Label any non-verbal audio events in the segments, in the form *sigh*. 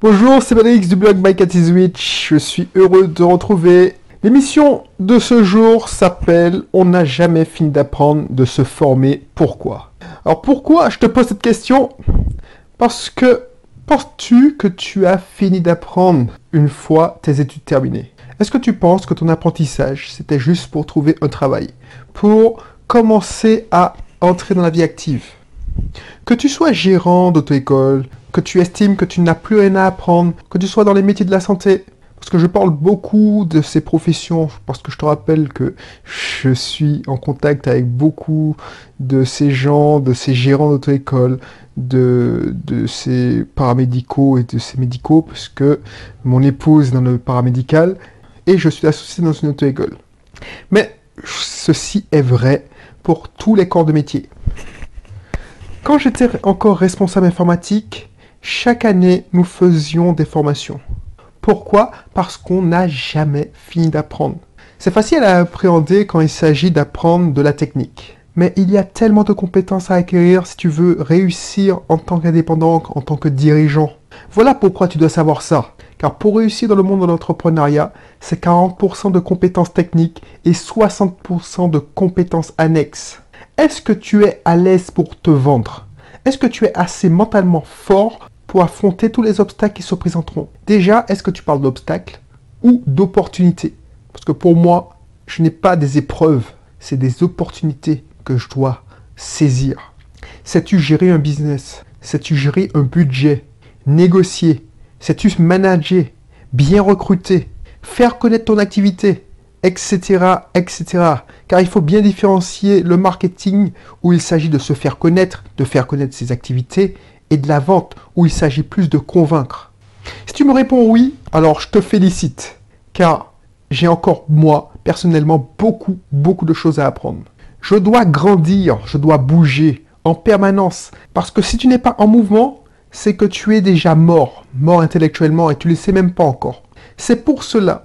Bonjour, c'est Manix du blog My Cat Je suis heureux de retrouver. L'émission de ce jour s'appelle On n'a jamais fini d'apprendre de se former. Pourquoi? Alors pourquoi je te pose cette question? Parce que penses-tu que tu as fini d'apprendre une fois tes études terminées? Est-ce que tu penses que ton apprentissage c'était juste pour trouver un travail? Pour commencer à entrer dans la vie active? Que tu sois gérant d'auto-école, que tu estimes que tu n'as plus rien à apprendre, que tu sois dans les métiers de la santé, parce que je parle beaucoup de ces professions, parce que je te rappelle que je suis en contact avec beaucoup de ces gens, de ces gérants d'auto-école, de, de ces paramédicaux et de ces médicaux, parce que mon épouse est dans le paramédical et je suis associé dans une auto-école. Mais ceci est vrai pour tous les corps de métier. Quand j'étais encore responsable informatique, chaque année, nous faisions des formations. Pourquoi? Parce qu'on n'a jamais fini d'apprendre. C'est facile à appréhender quand il s'agit d'apprendre de la technique. Mais il y a tellement de compétences à acquérir si tu veux réussir en tant qu'indépendant, en tant que dirigeant. Voilà pourquoi tu dois savoir ça. Car pour réussir dans le monde de l'entrepreneuriat, c'est 40% de compétences techniques et 60% de compétences annexes. Est-ce que tu es à l'aise pour te vendre? Est-ce que tu es assez mentalement fort pour affronter tous les obstacles qui se présenteront. Déjà, est-ce que tu parles d'obstacles ou d'opportunités? Parce que pour moi, je n'ai pas des épreuves, c'est des opportunités que je dois saisir. Sais-tu gérer un business? Sais-tu gérer un budget? Négocier? Sais-tu manager? Bien recruter? Faire connaître ton activité? Etc., etc. Car il faut bien différencier le marketing où il s'agit de se faire connaître, de faire connaître ses activités, et de la vente où il s'agit plus de convaincre. Si tu me réponds oui, alors je te félicite, car j'ai encore, moi, personnellement, beaucoup, beaucoup de choses à apprendre. Je dois grandir, je dois bouger en permanence, parce que si tu n'es pas en mouvement, c'est que tu es déjà mort, mort intellectuellement, et tu ne le sais même pas encore. C'est pour cela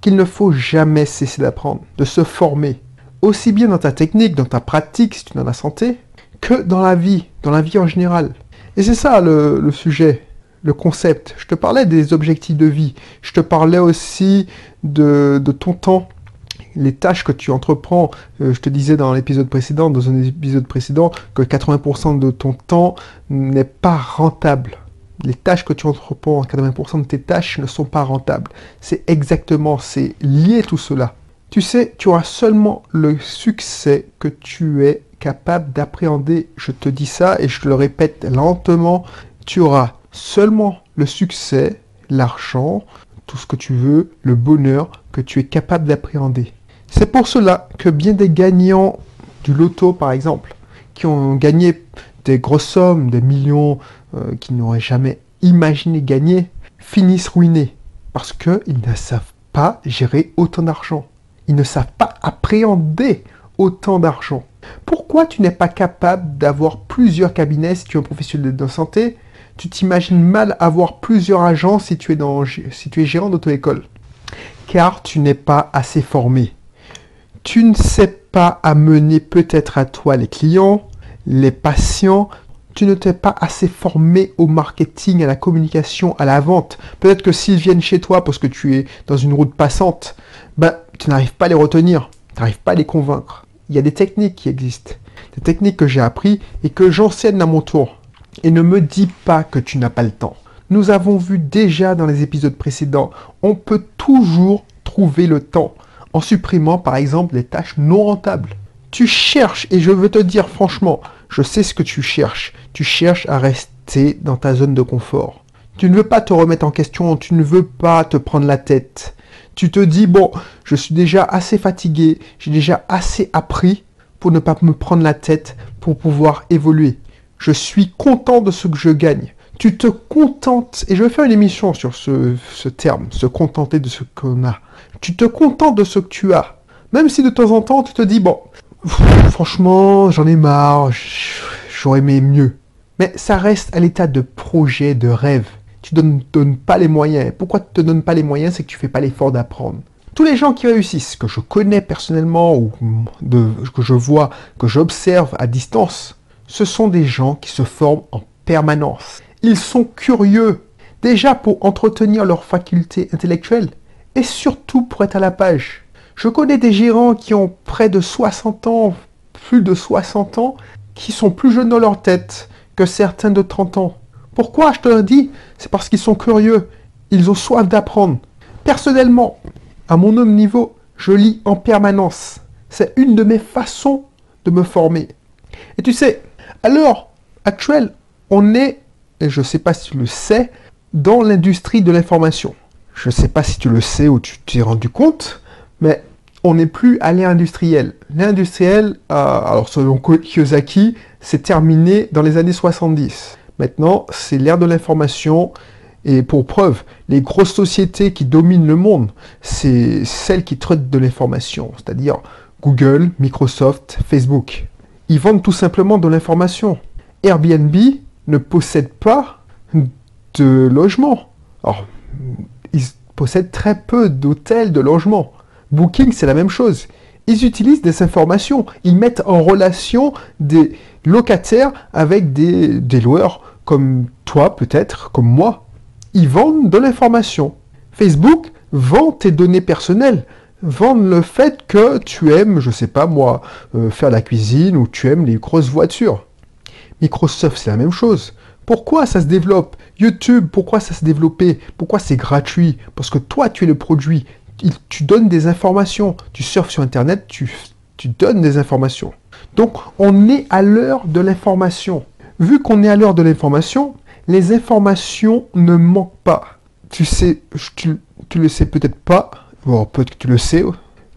qu'il ne faut jamais cesser d'apprendre, de se former, aussi bien dans ta technique, dans ta pratique si tu es dans la santé, que dans la vie, dans la vie en général. Et c'est ça le, sujet, le concept. Je te parlais des objectifs de vie, je te parlais aussi de, ton temps, les tâches que tu entreprends. Euh, je te disais dans l'épisode précédent, dans un épisode précédent, que 80% de ton temps n'est pas rentable les tâches que tu entreprends, 80% de tes tâches ne sont pas rentables. C'est exactement, c'est lié tout cela. Tu sais, tu auras seulement le succès que tu es capable d'appréhender. Je te dis ça et je te le répète lentement. Tu auras seulement le succès, l'argent, tout ce que tu veux, le bonheur que tu es capable d'appréhender. C'est pour cela que bien des gagnants du loto, par exemple, qui ont gagné des grosses sommes, des millions euh, qu'ils n'auraient jamais imaginé gagner, finissent ruinés parce qu'ils ne savent pas gérer autant d'argent. Ils ne savent pas appréhender autant d'argent. Pourquoi tu n'es pas capable d'avoir plusieurs cabinets si tu es un professionnel de santé? Tu t'imagines mal avoir plusieurs agents si tu es, dans, si gérant d'auto-école? Car tu n'es pas assez formé. Tu ne sais pas amener peut-être à toi les clients, les patients, tu ne t'es pas assez formé au marketing, à la communication, à la vente. Peut-être que s'ils viennent chez toi parce que tu es dans une route passante, ben, tu n'arrives pas à les retenir, tu n'arrives pas à les convaincre. Il y a des techniques qui existent, des techniques que j'ai appris et que j'enseigne à mon tour. Et ne me dis pas que tu n'as pas le temps. Nous avons vu déjà dans les épisodes précédents, on peut toujours trouver le temps en supprimant par exemple les tâches non rentables. Tu cherches, et je veux te dire franchement, je sais ce que tu cherches. Tu cherches à rester dans ta zone de confort. Tu ne veux pas te remettre en question, tu ne veux pas te prendre la tête. Tu te dis, bon, je suis déjà assez fatigué, j'ai déjà assez appris pour ne pas me prendre la tête, pour pouvoir évoluer. Je suis content de ce que je gagne. Tu te contentes, et je vais faire une émission sur ce, terme, se contenter de ce qu'on a. Tu te contentes de ce que tu as. Même si de temps en temps tu te dis, bon, franchement, j'en ai marre, j'aurais aimé mieux. Mais ça reste à l'état de projet, de rêve. Tu ne donnes, donnes, pas les moyens. Pourquoi tu ne te donnes pas les moyens C'est que tu fais pas l'effort d'apprendre. Tous les gens qui réussissent, que je connais personnellement ou que je vois, que j'observe à distance, ce sont des gens qui se forment en permanence. Ils sont curieux. Déjà pour entretenir leurs facultés intellectuelles et surtout pour être à la page. Je connais des gérants qui ont près de 60 ans, plus de 60 ans, qui sont plus jeunes dans leur tête que certains de 30 ans. Pourquoi je te le dis? C'est parce qu'ils sont curieux. Ils ont soif d'apprendre. Personnellement, à mon homme niveau, je lis en permanence. C'est une de mes façons de me former. Et tu sais, à l'heure actuelle, on est, et je ne sais pas si tu le sais, dans l'industrie de l'information. Je ne sais pas si tu le sais ou tu t'es rendu compte, mais on n'est plus à l'ère industrielle. L'industriel, euh, alors selon Kiyosaki, c'est terminé dans les années 70. Maintenant, c'est l'ère de l'information. Et pour preuve, les grosses sociétés qui dominent le monde, c'est celles qui traitent de l'information, c'est-à-dire Google, Microsoft, Facebook. Ils vendent tout simplement de l'information. Airbnb ne possède pas de logement. Alors, ils possèdent très peu d'hôtels, de logements. Booking, c'est la même chose. Ils utilisent des informations. Ils mettent en relation des locataires avec des, loueurs comme toi peut-être, comme moi. Ils vendent de l'information. Facebook vend tes données personnelles. Vendent le fait que tu aimes, je sais pas moi, euh, faire la cuisine ou tu aimes les grosses voitures. Microsoft, c'est la même chose. Pourquoi ça se développe? YouTube, pourquoi ça se développé Pourquoi c'est gratuit? Parce que toi, tu es le produit tu donnes des informations. Tu surfes sur Internet, tu, donnes des informations. Donc, on est à l'heure de l'information. Vu qu'on est à l'heure de l'information, les informations ne manquent pas. Tu sais, tu, tu le sais peut-être pas, bon, peut-être que tu le sais,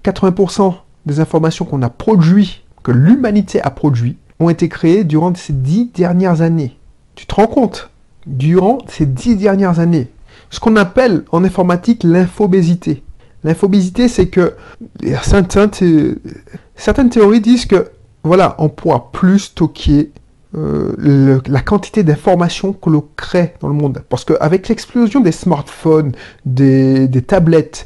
80% des informations qu'on a produites, que l'humanité a produit, ont été créées durant ces dix dernières années. Tu te rends compte? Durant ces dix dernières années. Ce qu'on appelle en informatique l'infobésité. L'infobésité, c'est que certaines, théories disent que voilà, on pourra plus stocker euh, la quantité d'informations que l'on crée dans le monde. Parce qu'avec l'explosion des smartphones, des, tablettes,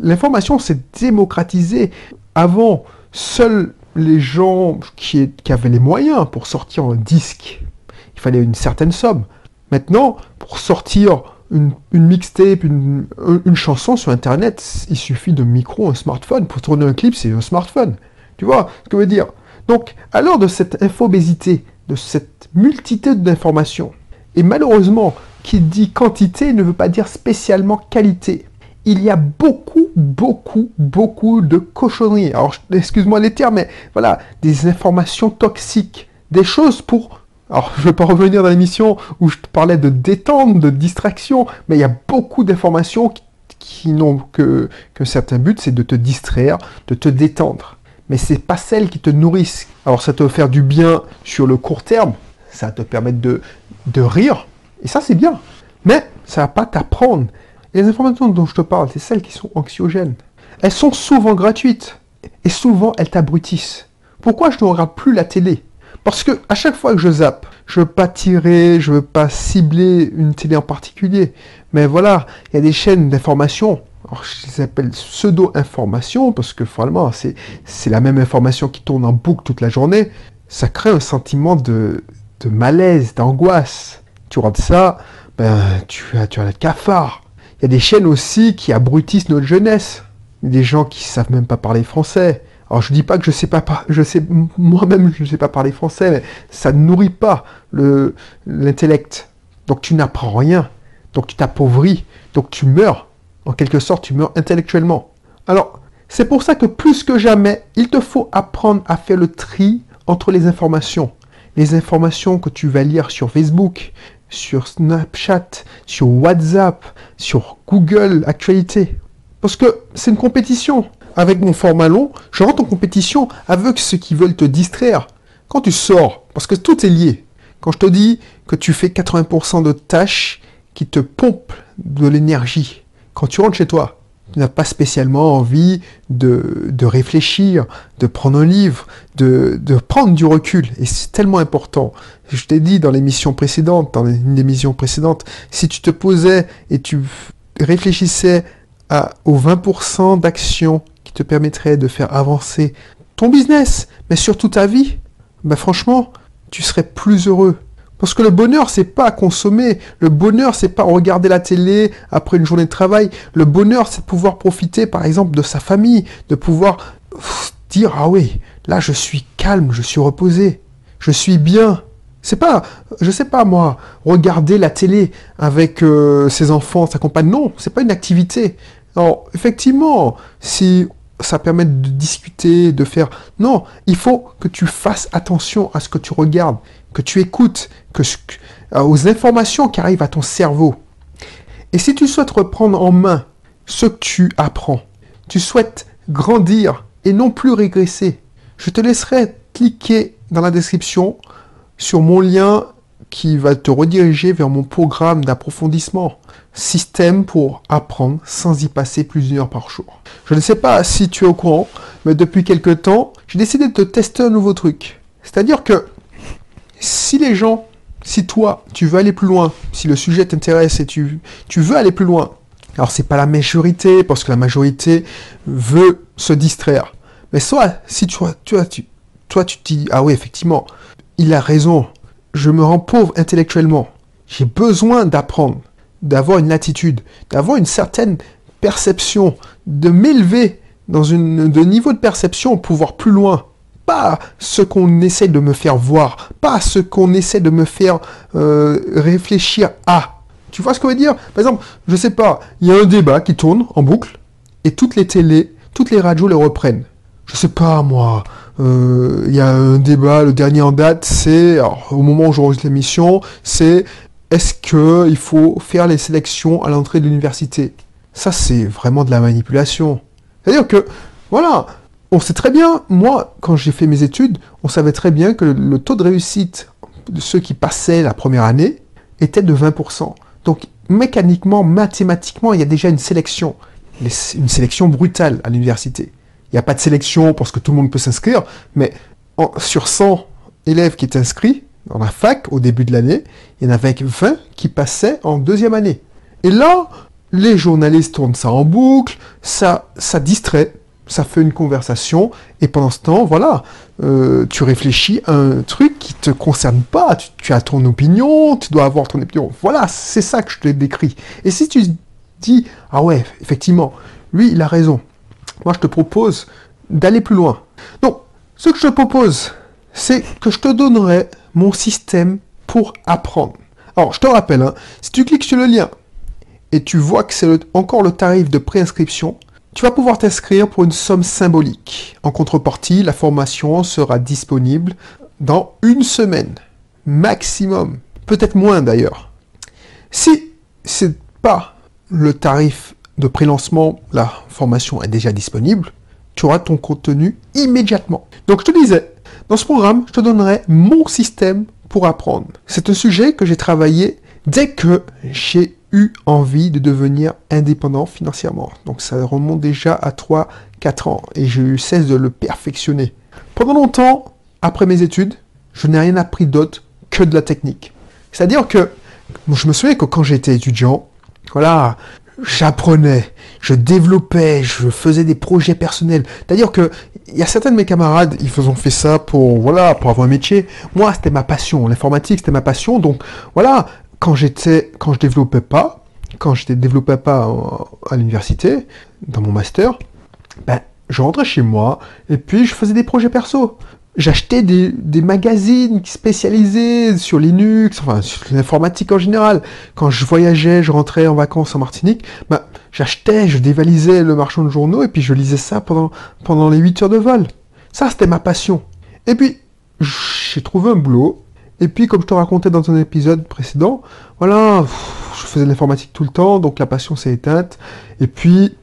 l'information s'est démocratisée. Avant, seuls les gens qui, qui avaient les moyens pour sortir un disque, il fallait une certaine somme. Maintenant, pour sortir une, mixtape, une, chanson sur Internet, il suffit d'un micro, un smartphone. Pour tourner un clip, c'est un smartphone. Tu vois ce que je veux dire? Donc, à l'heure de cette infobésité, de cette multitude d'informations, et malheureusement, qui dit quantité ne veut pas dire spécialement qualité. Il y a beaucoup, beaucoup, beaucoup de cochonneries. Alors, excuse-moi les termes, mais voilà, des informations toxiques, des choses pour alors, je ne vais pas revenir dans l'émission où je te parlais de détente, de distraction, mais il y a beaucoup d'informations qui, n'ont que, que certain but, c'est de te distraire, de te détendre. Mais c'est pas celles qui te nourrissent. Alors, ça te faire du bien sur le court terme, ça va te permettre de, de rire, et ça, c'est bien. Mais ça va pas t'apprendre. les informations dont je te parle, c'est celles qui sont anxiogènes. Elles sont souvent gratuites, et souvent elles t'abrutissent. Pourquoi je ne regarde plus la télé? Parce que à chaque fois que je zappe, je veux pas tirer, je veux pas cibler une télé en particulier. Mais voilà, il y a des chaînes d'information. Alors, je les appelle pseudo-information parce que vraiment, c'est, la même information qui tourne en boucle toute la journée. Ça crée un sentiment de, malaise, d'angoisse. Tu regardes ça, ben, tu as, tu as le cafard. Il y a des chaînes aussi qui abrutissent notre jeunesse. Des gens qui savent même pas parler français. Alors je dis pas que je sais pas, je sais moi-même je ne sais pas parler français, mais ça ne nourrit pas l'intellect. Donc tu n'apprends rien, donc tu t'appauvris, donc tu meurs. En quelque sorte, tu meurs intellectuellement. Alors c'est pour ça que plus que jamais, il te faut apprendre à faire le tri entre les informations. Les informations que tu vas lire sur Facebook, sur Snapchat, sur WhatsApp, sur Google Actualité. Parce que c'est une compétition avec mon format long, je rentre en compétition avec ceux qui veulent te distraire. Quand tu sors, parce que tout est lié, quand je te dis que tu fais 80% de tâches qui te pompent de l'énergie, quand tu rentres chez toi, tu n'as pas spécialement envie de, réfléchir, de prendre un livre, de, de prendre du recul. Et c'est tellement important. Je t'ai dit dans l'émission précédente, dans une émission précédente, si tu te posais et tu réfléchissais aux 20% d'actions te permettrait de faire avancer ton business, mais surtout ta vie, bah franchement, tu serais plus heureux. Parce que le bonheur, c'est pas consommer. Le bonheur, c'est pas regarder la télé après une journée de travail. Le bonheur, c'est de pouvoir profiter, par exemple, de sa famille, de pouvoir dire ah oui, là je suis calme, je suis reposé, je suis bien. C'est pas, je sais pas moi, regarder la télé avec euh, ses enfants, sa compagne. Non, c'est pas une activité. Alors effectivement, si ça permet de discuter, de faire. Non, il faut que tu fasses attention à ce que tu regardes, que tu écoutes, que, euh, aux informations qui arrivent à ton cerveau. Et si tu souhaites reprendre en main ce que tu apprends, tu souhaites grandir et non plus régresser, je te laisserai cliquer dans la description sur mon lien qui va te rediriger vers mon programme d'approfondissement. Système pour apprendre sans y passer plusieurs heures par jour. Je ne sais pas si tu es au courant, mais depuis quelques temps, j'ai décidé de te tester un nouveau truc. C'est-à-dire que si les gens, si toi, tu veux aller plus loin, si le sujet t'intéresse et tu, tu veux aller plus loin, alors c'est pas la majorité, parce que la majorité veut se distraire. Mais soit, si tu, tu, tu, toi tu te dis, ah oui, effectivement, il a raison, je me rends pauvre intellectuellement. J'ai besoin d'apprendre, d'avoir une attitude, d'avoir une certaine perception, de m'élever dans un niveau de perception pour voir plus loin. Pas ce qu'on essaie de me faire voir, pas ce qu'on essaie de me faire euh, réfléchir à. Tu vois ce qu'on veut dire? Par exemple, je sais pas, il y a un débat qui tourne en boucle et toutes les télés, toutes les radios le reprennent. Je sais pas moi, il euh, y a un débat, le dernier en date, c'est, au moment où j'enregistre l'émission, c'est est-ce qu'il faut faire les sélections à l'entrée de l'université? Ça, c'est vraiment de la manipulation. C'est-à-dire que, voilà, on sait très bien, moi, quand j'ai fait mes études, on savait très bien que le taux de réussite de ceux qui passaient la première année était de 20%. Donc, mécaniquement, mathématiquement, il y a déjà une sélection. Une sélection brutale à l'université. Il n'y a pas de sélection parce que tout le monde peut s'inscrire, mais sur 100 élèves qui étaient inscrits dans la fac au début de l'année, il y en avait 20 qui passaient en deuxième année. Et là, les journalistes tournent ça en boucle, ça, ça distrait, ça fait une conversation, et pendant ce temps, voilà, euh, tu réfléchis à un truc qui te concerne pas, tu, as ton opinion, tu dois avoir ton opinion. Voilà, c'est ça que je te décris. Et si tu dis, ah ouais, effectivement, lui, il a raison, moi je te propose d'aller plus loin. Donc, ce que je te propose, c'est que je te donnerai mon système pour apprendre. Alors, je te rappelle, hein, si tu cliques sur le lien et tu vois que c'est encore le tarif de préinscription, tu vas pouvoir t'inscrire pour une somme symbolique. En contrepartie, la formation sera disponible dans une semaine. Maximum. Peut-être moins d'ailleurs. Si c'est pas le tarif de pré-lancement, la formation est déjà disponible, tu auras ton contenu immédiatement. Donc je te disais, dans ce programme, je te donnerai mon système pour apprendre. C'est un sujet que j'ai travaillé dès que j'ai eu envie de devenir indépendant financièrement. Donc ça remonte déjà à 3-4 ans et j'ai eu cesse de le perfectionner. Pendant longtemps, après mes études, je n'ai rien appris d'autre que de la technique. C'est-à-dire que je me souviens que quand j'étais étudiant, voilà, j'apprenais, je développais, je faisais des projets personnels. C'est-à-dire que il y a certains de mes camarades, ils ont fait ça pour voilà, pour avoir un métier. Moi, c'était ma passion, l'informatique, c'était ma passion. Donc voilà, quand j'étais, quand je développais pas, quand je développais pas à l'université, dans mon master, ben je rentrais chez moi et puis je faisais des projets perso j'achetais des, magazines spécialisés sur Linux, enfin sur l'informatique en général. Quand je voyageais, je rentrais en vacances en Martinique, bah, j'achetais, je dévalisais le marchand de journaux et puis je lisais ça pendant, pendant les 8 heures de vol. Ça, c'était ma passion. Et puis, j'ai trouvé un boulot. Et puis, comme je te racontais dans un épisode précédent, voilà, je faisais de l'informatique tout le temps, donc la passion s'est éteinte. Et puis,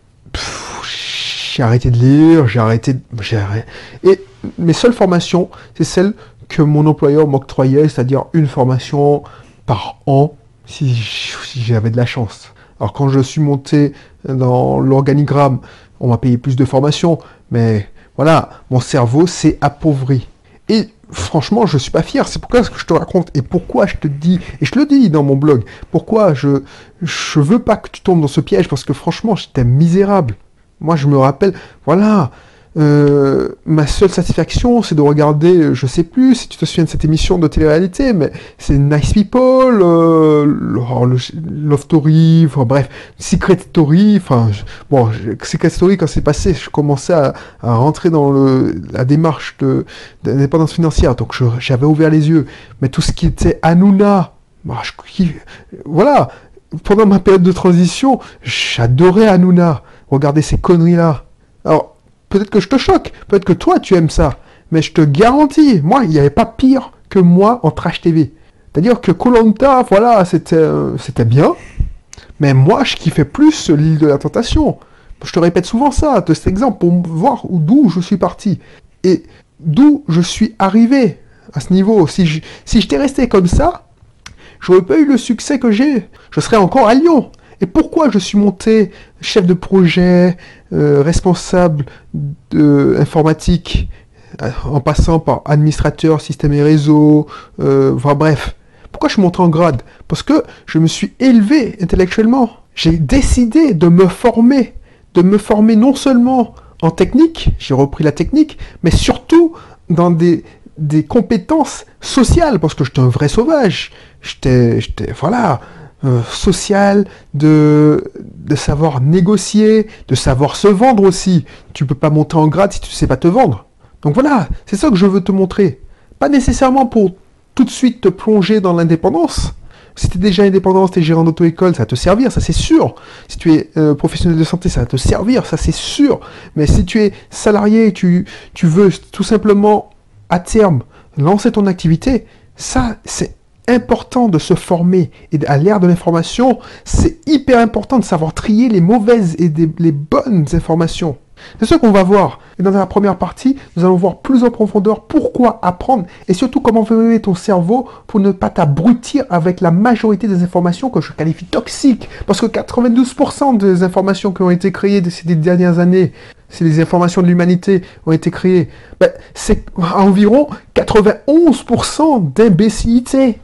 j'ai arrêté de lire, j'ai arrêté, j'ai arrêté. Et mes seules formations, c'est celles que mon employeur m'octroyait, c'est-à-dire une formation par an, si, j'avais de la chance. Alors quand je suis monté dans l'organigramme, on m'a payé plus de formations, mais voilà, mon cerveau s'est appauvri. Et franchement, je suis pas fier. C'est pourquoi ce que je te raconte et pourquoi je te dis, et je le dis dans mon blog, pourquoi je je veux pas que tu tombes dans ce piège parce que franchement, j'étais misérable. Moi, je me rappelle, voilà, euh, ma seule satisfaction, c'est de regarder, je sais plus si tu te souviens de cette émission de télé-réalité, mais c'est Nice People, euh, Love Story, enfin bref, Secret Story, enfin, bon, Secret Story, quand c'est passé, je commençais à, rentrer dans le, la démarche de, d'indépendance financière, donc j'avais ouvert les yeux. Mais tout ce qui était Hanouna, bah, voilà, pendant ma période de transition, j'adorais Hanouna. Regardez ces conneries-là. Alors, Peut-être que je te choque, peut-être que toi tu aimes ça, mais je te garantis, moi, il n'y avait pas pire que moi en trash TV. C'est-à-dire que Colanta, voilà, c'était euh, c'était bien, mais moi, je kiffais plus l'île de la tentation. Je te répète souvent ça, de cet exemple, pour voir d'où je suis parti. Et d'où je suis arrivé à ce niveau. Si je, si j'étais resté comme ça, j'aurais pas eu le succès que j'ai. Je serais encore à Lyon. Et pourquoi je suis monté chef de projet, euh, responsable de informatique, euh, en passant par administrateur, système et réseau, euh, enfin bref. Pourquoi je suis monté en grade? Parce que je me suis élevé intellectuellement. J'ai décidé de me former, de me former non seulement en technique, j'ai repris la technique, mais surtout dans des, des compétences sociales, parce que j'étais un vrai sauvage. J'étais, voilà, euh, social, de, de savoir négocier, de savoir se vendre aussi. Tu peux pas monter en grade si tu sais pas te vendre. Donc voilà, c'est ça que je veux te montrer. Pas nécessairement pour tout de suite te plonger dans l'indépendance. Si tu es déjà indépendant, si tu es gérant d'auto-école, ça va te servir, ça c'est sûr. Si tu es euh, professionnel de santé, ça va te servir, ça c'est sûr. Mais si tu es salarié, tu veux tout simplement à terme lancer ton activité, ça c'est important de se former et à l'ère de l'information, c'est hyper important de savoir trier les mauvaises et les bonnes informations. C'est ce qu'on va voir. Et dans la première partie, nous allons voir plus en profondeur pourquoi apprendre et surtout comment former ton cerveau pour ne pas t'abrutir avec la majorité des informations que je qualifie toxiques. Parce que 92% des informations qui ont été créées ces dernières années, c'est les informations de l'humanité ont été créées, ben, c'est environ 91% d'imbécilité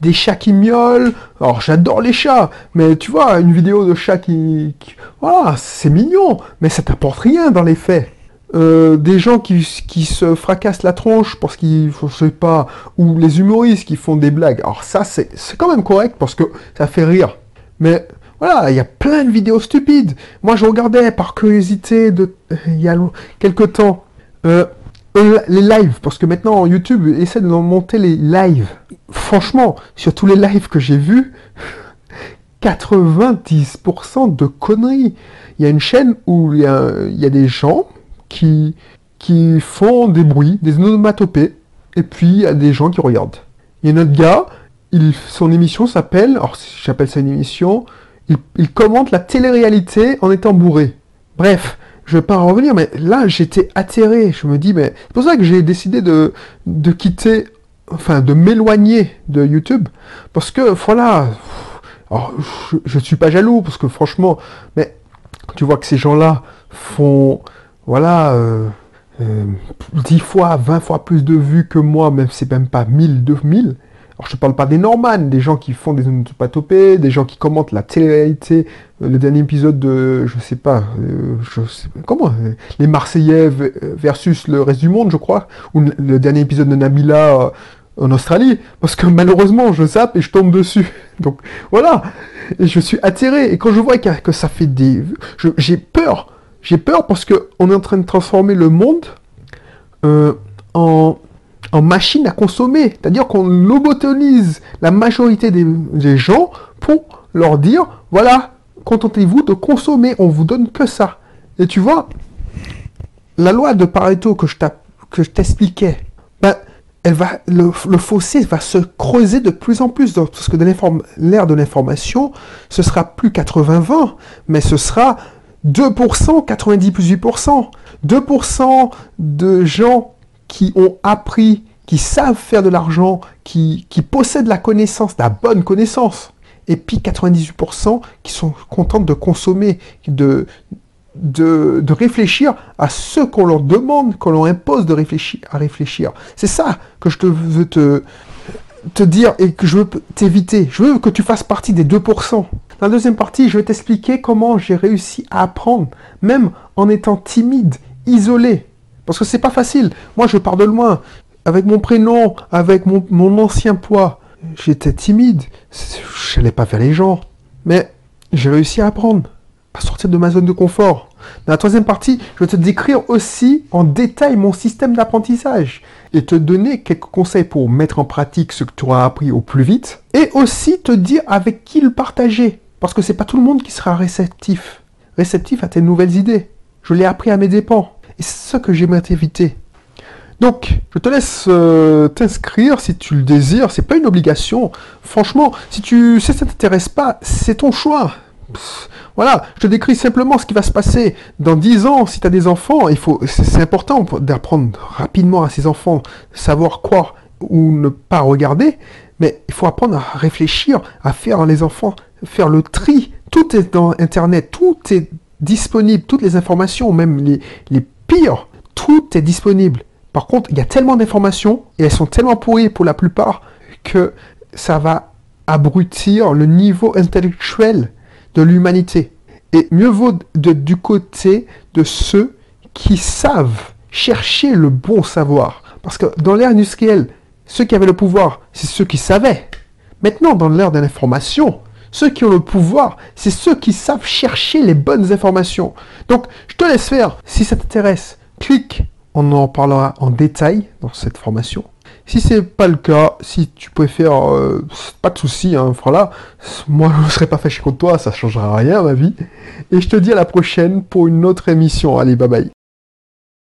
des chats qui miaulent. Alors j'adore les chats, mais tu vois, une vidéo de chat qui... voilà, c'est mignon, mais ça t'apporte rien dans les faits. Euh, des gens qui, se fracassent la tronche parce qu'ils, je sais pas, ou les humoristes qui font des blagues. Alors ça, c'est, quand même correct parce que ça fait rire. Mais voilà, il y a plein de vidéos stupides. Moi, je regardais par curiosité de, il y a quelques temps, euh, euh, les lives, parce que maintenant YouTube essaie de monter les lives. Franchement, sur tous les lives que j'ai vus, 90% de conneries. Il y a une chaîne où il y a, des gens qui, qui font des bruits, des onomatopées, et puis il y a des gens qui regardent. Il y a notre gars, il, son émission s'appelle, alors j'appelle ça une émission, il, il commente la télé-réalité en étant bourré. Bref, je vais pas en revenir, mais là, j'étais atterré. Je me dis, mais c'est pour ça que j'ai décidé de, quitter, enfin, de m'éloigner de YouTube. Parce que, voilà, je, ne suis pas jaloux, parce que franchement, mais tu vois que ces gens-là font, voilà, euh, 10 euh, fois, 20 fois plus de vues que moi, même c'est même pas 1000, 2000. Alors je ne parle pas des Norman, des gens qui font des onomatopées, des gens qui commentent la télé-réalité, euh, le dernier épisode de, je sais pas, euh, je sais pas comment, euh, les Marseillais versus le reste du monde, je crois, ou le dernier épisode de Nabila en Australie, parce que malheureusement je zappe et je tombe dessus. *laughs* Donc voilà, et je suis atterré, et quand je vois que, ça fait des... J'ai peur, j'ai peur parce qu'on est en train de transformer le monde en en machine à consommer. C'est-à-dire qu'on lobotonise la majorité des, gens pour leur dire, voilà, contentez-vous de consommer, on vous donne que ça. Et tu vois, la loi de Pareto que je t'expliquais, ben, elle va, le, fossé va se creuser de plus en plus. Parce que l'ère de l'information, ce sera plus 80-20, mais ce sera 2%, 98%. 2% de gens qui ont appris, qui savent faire de l'argent, qui, qui possèdent la connaissance, la bonne connaissance. Et puis 98% qui sont contents de consommer, de, de, de réfléchir à ce qu'on leur demande, qu'on leur impose de réfléchir, à réfléchir. C'est ça que je te veux te, te dire et que je veux t'éviter. Je veux que tu fasses partie des 2%. Dans la deuxième partie, je vais t'expliquer comment j'ai réussi à apprendre, même en étant timide isolé. Parce que c'est pas facile. Moi, je pars de loin. Avec mon prénom, avec mon, ancien poids, j'étais timide. Je n'allais pas faire les gens. Mais j'ai réussi à apprendre, à sortir de ma zone de confort. Dans la troisième partie, je vais te décrire aussi en détail mon système d'apprentissage et te donner quelques conseils pour mettre en pratique ce que tu auras appris au plus vite et aussi te dire avec qui le partager parce que c'est pas tout le monde qui sera réceptif, réceptif à tes nouvelles idées. Je l'ai appris à mes dépens et c'est ça que j'aimerais t'éviter. Donc, je te laisse euh, t'inscrire si tu le désires. C'est pas une obligation. Franchement, si tu si ça t'intéresse pas, c'est ton choix. voilà, je te décris simplement ce qui va se passer dans 10 ans. Si tu as des enfants, il faut, c'est important d'apprendre rapidement à ces enfants, savoir quoi ou ne pas regarder. Mais il faut apprendre à réfléchir, à faire les enfants, faire le tri. Tout est dans Internet, tout est disponible, toutes les informations, même les tout est disponible. Par contre, il y a tellement d'informations et elles sont tellement pourries pour la plupart que ça va abrutir le niveau intellectuel de l'humanité. Et mieux vaut de, du côté de ceux qui savent chercher le bon savoir. Parce que dans l'ère industrielle, ceux qui avaient le pouvoir, c'est ceux qui savaient. Maintenant, dans l'ère de l'information, ceux qui ont le pouvoir, c'est ceux qui savent chercher les bonnes informations. Donc, je te laisse faire. Si ça t'intéresse, clique on en parlera en détail dans cette formation. Si c'est pas le cas, si tu préfères, euh, pas de souci, hein, voilà. Moi, je ne serai pas fâché contre toi, ça changera rien à ma vie. Et je te dis à la prochaine pour une autre émission. Allez, bye bye.